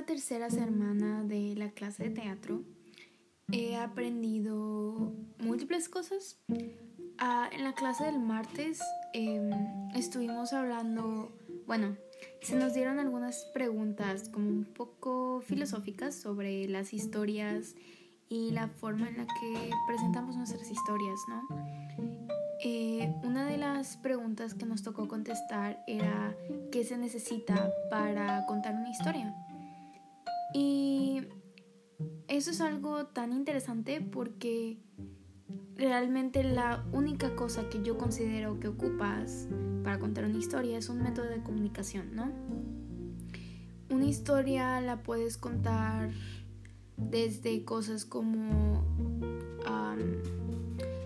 esta tercera semana de la clase de teatro he aprendido múltiples cosas. Ah, en la clase del martes em, estuvimos hablando, bueno, se nos dieron algunas preguntas como un poco filosóficas sobre las historias y la forma en la que presentamos nuestras historias, ¿no? Eh, una de las preguntas que nos tocó contestar era qué se necesita para contar una historia. Eso es algo tan interesante porque realmente la única cosa que yo considero que ocupas para contar una historia es un método de comunicación, ¿no? Una historia la puedes contar desde cosas como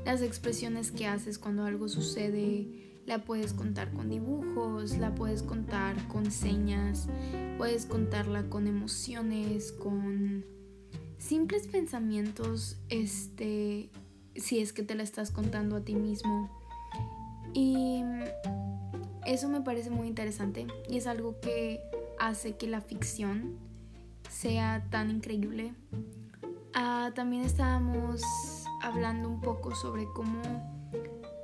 las expresiones que haces cuando algo sucede, la puedes contar con dibujos, la puedes contar con señas, puedes contarla con emociones, con simples pensamientos, este, si es que te la estás contando a ti mismo. Y eso me parece muy interesante y es algo que hace que la ficción sea tan increíble. Ah, también estábamos hablando un poco sobre cómo,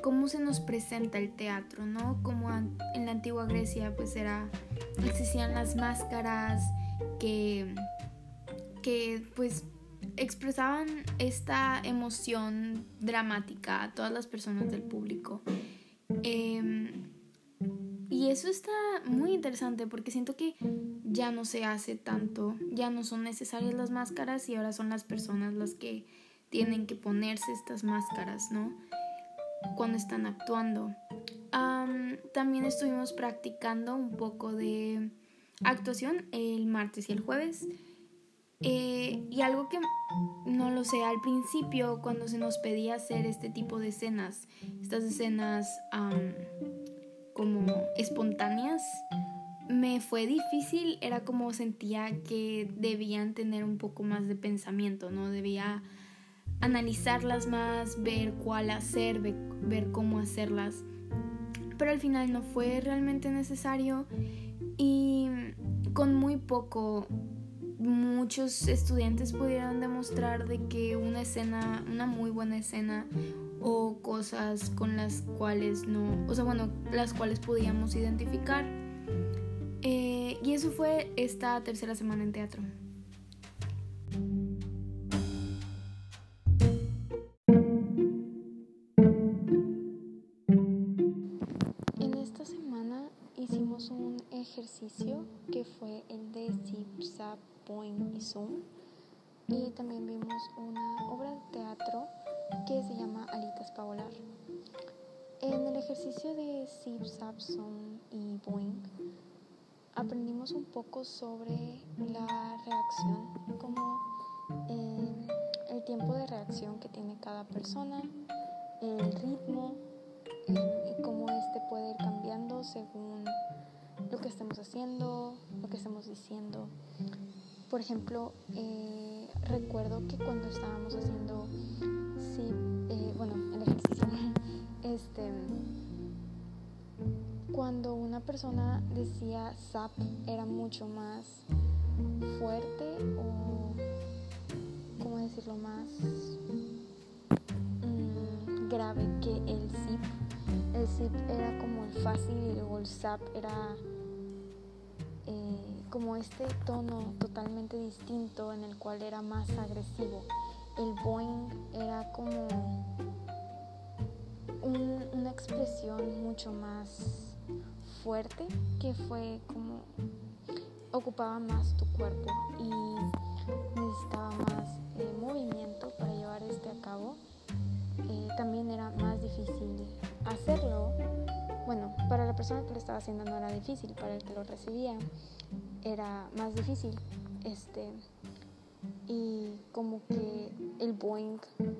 cómo se nos presenta el teatro, ¿no? Como en la antigua Grecia pues era, existían las máscaras que, que pues expresaban esta emoción dramática a todas las personas del público. Em, y eso está muy interesante porque siento que ya no se hace tanto, ya no son necesarias las máscaras y ahora son las personas las que tienen que ponerse estas máscaras, ¿no? Cuando están actuando. también estuvimos practicando un poco de actuación el martes y el jueves. Eh, y algo que no lo sé, al principio cuando se nos pedía hacer este tipo de escenas, estas escenas como espontáneas, me fue difícil, era como sentía que debían tener un poco más de pensamiento, ¿no? Debía analizarlas más, ver cuál hacer, ver, cómo hacerlas. Pero al final no fue realmente necesario y con muy poco muchos estudiantes pudieron demostrar de que una escena, una muy buena escena o cosas con las cuales no, o sea, bueno, las cuales podíamos identificar. Eh, y eso fue esta tercera semana en teatro. Ejercicio que fue el de Zip, Zap, Boing y Zoom. Y también vimos una obra de teatro que se llama Alitas para volar. En el ejercicio de Zip, Zap, Zoom y Boing aprendimos un poco sobre la reacción, como eh, el tiempo de reacción que tiene cada persona, el ritmo eh, y cómo este puede ir cambiando según que estemos haciendo, lo que estemos diciendo. Por ejemplo, eh, recuerdo que cuando estábamos haciendo, sí, eh, bueno, el ejercicio, este, cuando una persona decía zap era mucho más fuerte o, ¿cómo decirlo?, más mm, grave que el zip. El zip era como el fácil y luego el zap era como este tono totalmente distinto en el cual era más agresivo. El boing era como una expresión mucho más fuerte que fue como ocupaba más tu cuerpo y necesitaba más eh, movimiento para llevar este a cabo. Eh, también era más difícil hacerlo. Bueno, para la persona que lo estaba haciendo no era difícil, para el que lo recibía era más difícil. Este, y como que el Boeing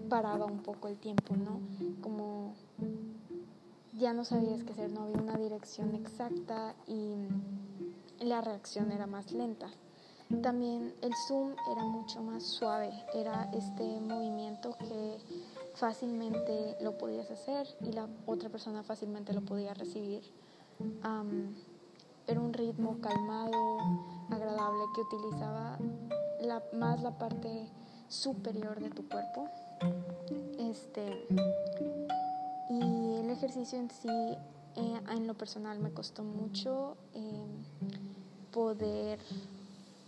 paraba un poco el tiempo, ¿no? Como ya no sabías qué hacer, no había una dirección exacta y la reacción era más lenta. También el zoom era mucho más suave, era este movimiento que fácilmente lo podías hacer y la otra persona fácilmente lo podía recibir era un ritmo calmado, agradable, que utilizaba más la parte superior de tu cuerpo. Este, y el ejercicio en sí, eh, en lo personal, me costó mucho eh, poder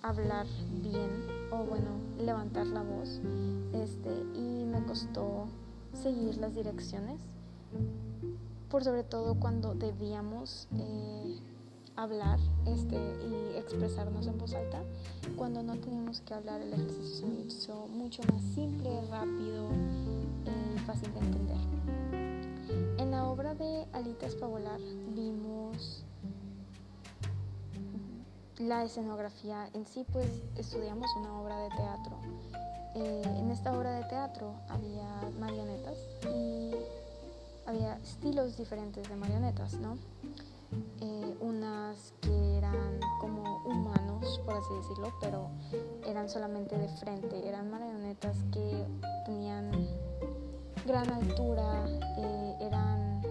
hablar bien o bueno, levantar la voz. Este, y me costó seguir las direcciones, por sobre todo cuando debíamos eh, hablar este, y expresarnos en voz alta. Cuando no teníamos que hablar, el ejercicio se me hizo mucho más simple, rápido y fácil de entender. En la obra de Alita Espavolar vimos la escenografía en sí, pues estudiamos una obra de teatro. Eh, en esta obra de teatro había marionetas y había estilos diferentes de marionetas, ¿no? Eh, unas que eran como humanos, por así decirlo, pero eran solamente de frente, eran marionetas que tenían gran altura, eh, eran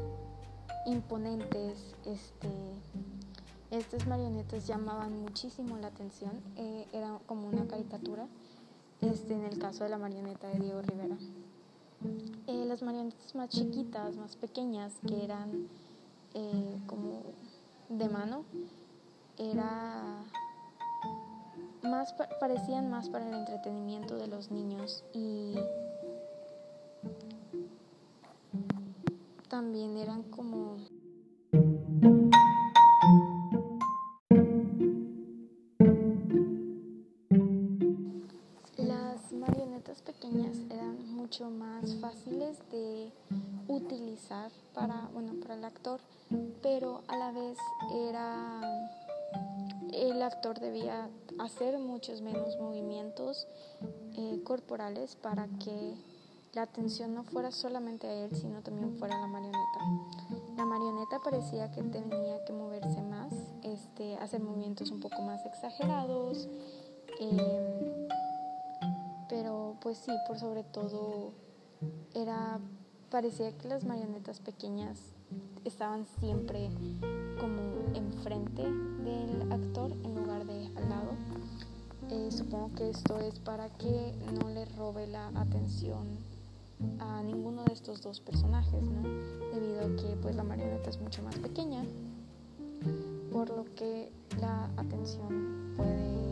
imponentes, este, estas marionetas llamaban muchísimo la atención, eh, era como una caricatura, este, en el caso de la marioneta de Diego Rivera. Eh, las marionetas más chiquitas, más pequeñas, que eran eh, como de mano, era más parecían más para el entretenimiento de los niños y también eran como de utilizar para, bueno, para el actor, pero a la vez era el actor debía hacer muchos menos movimientos eh, corporales para que la atención no fuera solamente a él, sino también fuera a la marioneta. La marioneta parecía que tenía que moverse más, este, hacer movimientos un poco más exagerados. Eh, pero pues sí, por sobre todo era parecía que las marionetas pequeñas estaban siempre como enfrente del actor en lugar de al lado. Eh, supongo que esto es para que no le robe la atención a ninguno de estos dos personajes, ¿no? Debido a que pues la marioneta es mucho más pequeña, por lo que la atención puede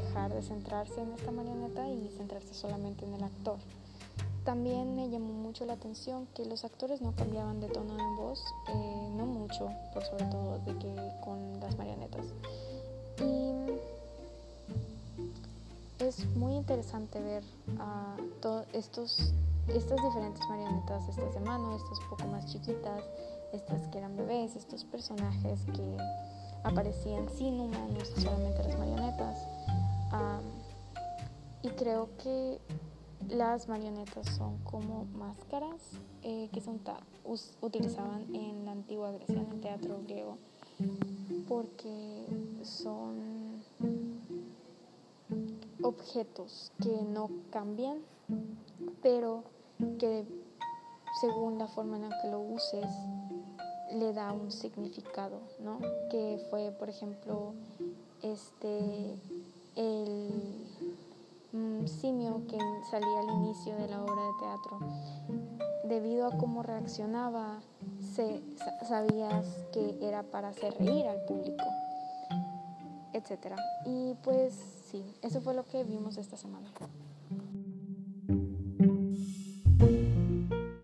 dejar de centrarse en esta marioneta y centrarse solamente en el actor. También me llamó mucho la atención que los actores no cambiaban de tono en voz, eh, no mucho, por sobre todo de que con las marionetas. Y es muy interesante ver a todos estos, estas diferentes marionetas, estas de mano, estas poco más chiquitas, estas que eran bebés, estos personajes que aparecían sin humanos, solamente las marionetas y creo que las marionetas son como máscaras eh, que se utilizaban en la antigua Grecia, en el teatro griego, porque son objetos que no cambian, pero que según la forma en la que lo uses, le da un significado, ¿no? Que fue, por ejemplo, este el simio que salía al inicio de la obra de teatro. Debido a cómo reaccionaba, se, sabías que era para hacer reír al público, etc. Y pues sí, eso fue lo que vimos esta semana.